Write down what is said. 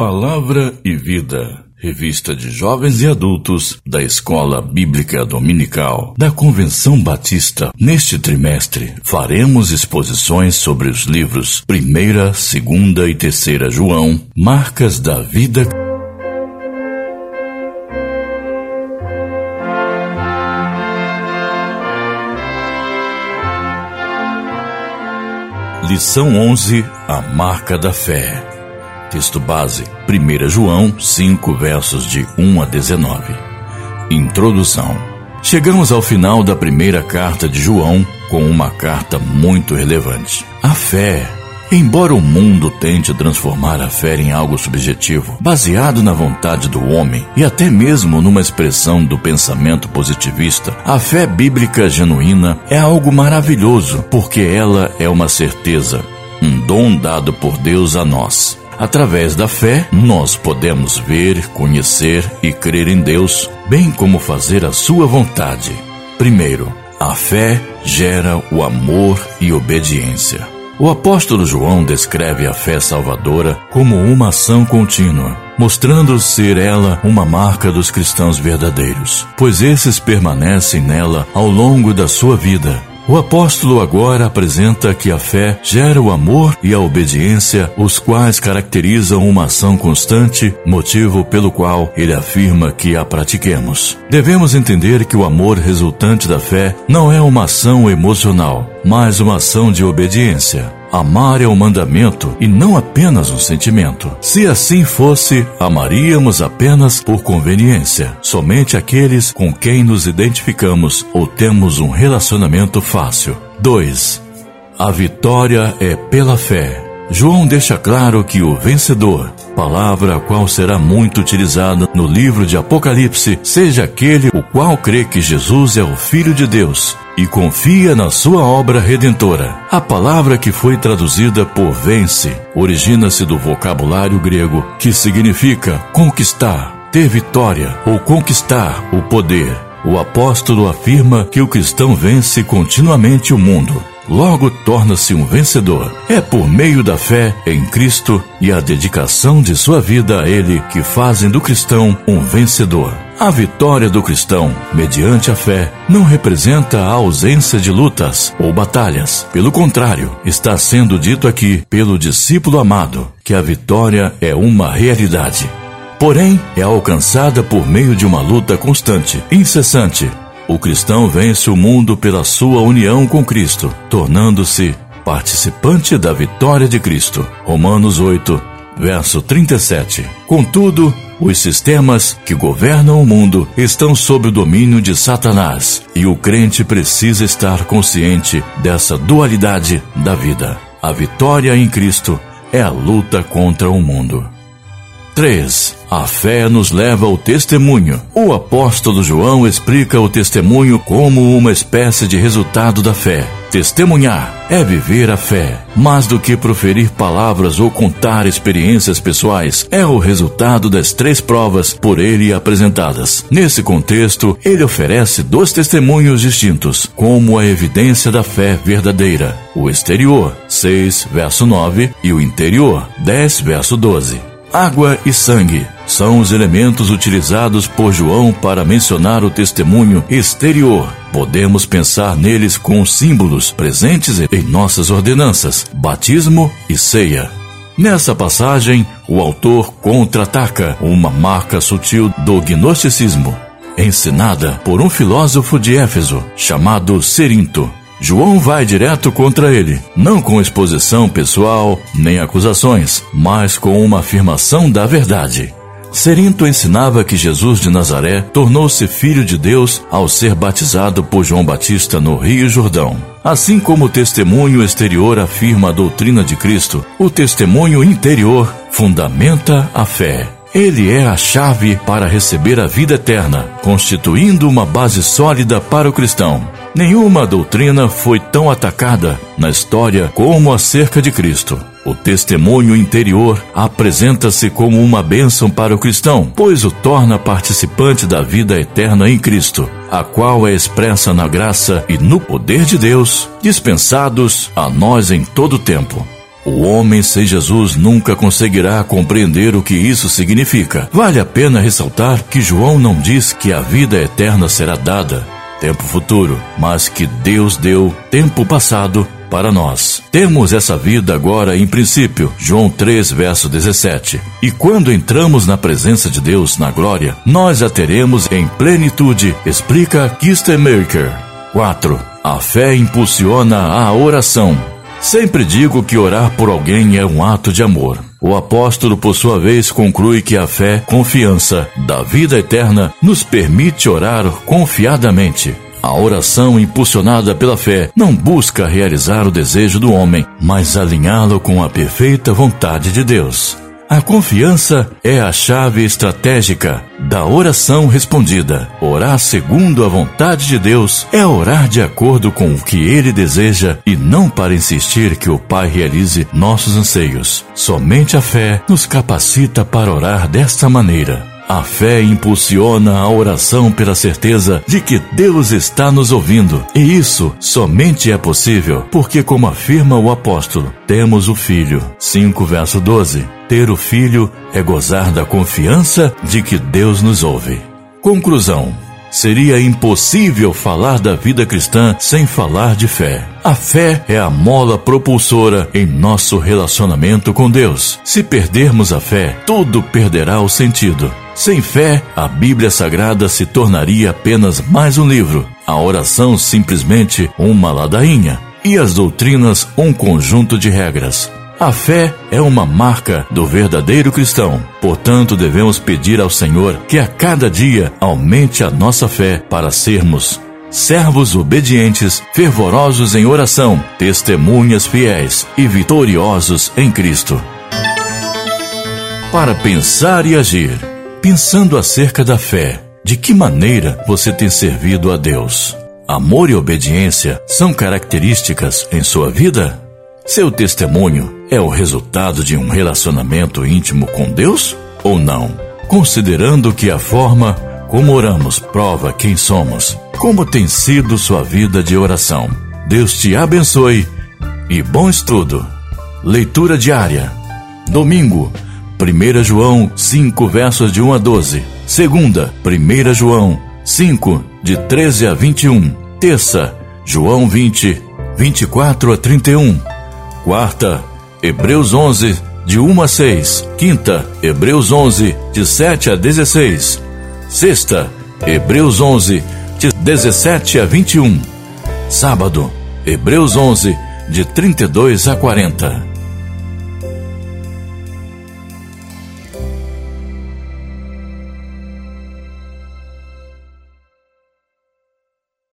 Palavra e Vida, revista de jovens e adultos da Escola Bíblica Dominical da Convenção Batista. Neste trimestre, faremos exposições sobre os livros 1, 2 e 3 João, Marcas da Vida. Lição 11 A Marca da Fé. Texto base: 1 João 5, versos de 1 a 19. Introdução. Chegamos ao final da primeira carta de João com uma carta muito relevante. A fé Embora o mundo tente transformar a fé em algo subjetivo, baseado na vontade do homem e até mesmo numa expressão do pensamento positivista, a fé bíblica genuína é algo maravilhoso porque ela é uma certeza, um dom dado por Deus a nós. Através da fé, nós podemos ver, conhecer e crer em Deus, bem como fazer a sua vontade. Primeiro, a fé gera o amor e obediência. O apóstolo João descreve a fé salvadora como uma ação contínua, mostrando ser ela uma marca dos cristãos verdadeiros, pois esses permanecem nela ao longo da sua vida o apóstolo agora apresenta que a fé gera o amor e a obediência, os quais caracterizam uma ação constante, motivo pelo qual ele afirma que a pratiquemos. Devemos entender que o amor resultante da fé não é uma ação emocional, mas uma ação de obediência. Amar é um mandamento e não apenas um sentimento. Se assim fosse, amaríamos apenas por conveniência, somente aqueles com quem nos identificamos ou temos um relacionamento fácil. 2. A vitória é pela fé. João deixa claro que o vencedor, palavra a qual será muito utilizada no livro de Apocalipse, seja aquele o qual crê que Jesus é o Filho de Deus e confia na sua obra redentora. A palavra que foi traduzida por vence origina-se do vocabulário grego que significa conquistar, ter vitória ou conquistar o poder. O apóstolo afirma que o cristão vence continuamente o mundo logo torna-se um vencedor. É por meio da fé em Cristo e a dedicação de sua vida a Ele que fazem do cristão um vencedor. A vitória do cristão, mediante a fé, não representa a ausência de lutas ou batalhas. Pelo contrário, está sendo dito aqui pelo discípulo amado que a vitória é uma realidade. Porém, é alcançada por meio de uma luta constante, incessante, o cristão vence o mundo pela sua união com Cristo, tornando-se participante da vitória de Cristo. Romanos 8, verso 37. Contudo, os sistemas que governam o mundo estão sob o domínio de Satanás e o crente precisa estar consciente dessa dualidade da vida. A vitória em Cristo é a luta contra o mundo. 3. A fé nos leva ao testemunho. O apóstolo João explica o testemunho como uma espécie de resultado da fé. Testemunhar é viver a fé. Mais do que proferir palavras ou contar experiências pessoais, é o resultado das três provas por ele apresentadas. Nesse contexto, ele oferece dois testemunhos distintos, como a evidência da fé verdadeira: o exterior, 6, verso 9, e o interior, 10, verso 12. Água e sangue são os elementos utilizados por João para mencionar o testemunho exterior. Podemos pensar neles com símbolos presentes em nossas ordenanças, batismo e ceia. Nessa passagem, o autor contra-ataca uma marca sutil do gnosticismo, ensinada por um filósofo de Éfeso chamado Cerinto. João vai direto contra ele, não com exposição pessoal nem acusações, mas com uma afirmação da verdade. Serinto ensinava que Jesus de Nazaré tornou-se filho de Deus ao ser batizado por João Batista no Rio Jordão. Assim como o testemunho exterior afirma a doutrina de Cristo, o testemunho interior fundamenta a fé. Ele é a chave para receber a vida eterna, constituindo uma base sólida para o cristão. Nenhuma doutrina foi tão atacada na história como acerca de Cristo. O testemunho interior apresenta-se como uma bênção para o cristão, pois o torna participante da vida eterna em Cristo, a qual é expressa na graça e no poder de Deus, dispensados a nós em todo tempo. O homem sem Jesus nunca conseguirá compreender o que isso significa. Vale a pena ressaltar que João não diz que a vida eterna será dada, tempo futuro, mas que Deus deu tempo passado para nós. Temos essa vida agora em princípio, João 3, verso 17. E quando entramos na presença de Deus na glória, nós a teremos em plenitude, explica Kistenmaker. 4. A fé impulsiona a oração. Sempre digo que orar por alguém é um ato de amor. O apóstolo, por sua vez, conclui que a fé, confiança da vida eterna, nos permite orar confiadamente. A oração impulsionada pela fé não busca realizar o desejo do homem, mas alinhá-lo com a perfeita vontade de Deus. A confiança é a chave estratégica da oração respondida. Orar segundo a vontade de Deus é orar de acordo com o que Ele deseja e não para insistir que o Pai realize nossos anseios. Somente a fé nos capacita para orar desta maneira. A fé impulsiona a oração pela certeza de que Deus está nos ouvindo. E isso somente é possível porque, como afirma o apóstolo, temos o Filho. 5 verso 12. Ter o Filho é gozar da confiança de que Deus nos ouve. Conclusão. Seria impossível falar da vida cristã sem falar de fé. A fé é a mola propulsora em nosso relacionamento com Deus. Se perdermos a fé, tudo perderá o sentido. Sem fé, a Bíblia Sagrada se tornaria apenas mais um livro, a oração simplesmente uma ladainha e as doutrinas um conjunto de regras. A fé é uma marca do verdadeiro cristão. Portanto, devemos pedir ao Senhor que a cada dia aumente a nossa fé para sermos servos obedientes, fervorosos em oração, testemunhas fiéis e vitoriosos em Cristo. Para pensar e agir. Pensando acerca da fé, de que maneira você tem servido a Deus? Amor e obediência são características em sua vida? Seu testemunho é o resultado de um relacionamento íntimo com Deus ou não? Considerando que a forma como oramos prova quem somos, como tem sido sua vida de oração. Deus te abençoe e bom estudo. Leitura diária. Domingo, 1 João 5, versos de 1 a 12. Segunda, 1 João 5, de 13 a 21. Terça, João 20, 24 a 31. Quarta, Hebreus 11, de 1 a 6. Quinta, Hebreus 11, de 7 a 16. Sexta, Hebreus 11, de 17 a 21. Sábado, Hebreus 11, de 32 a 40.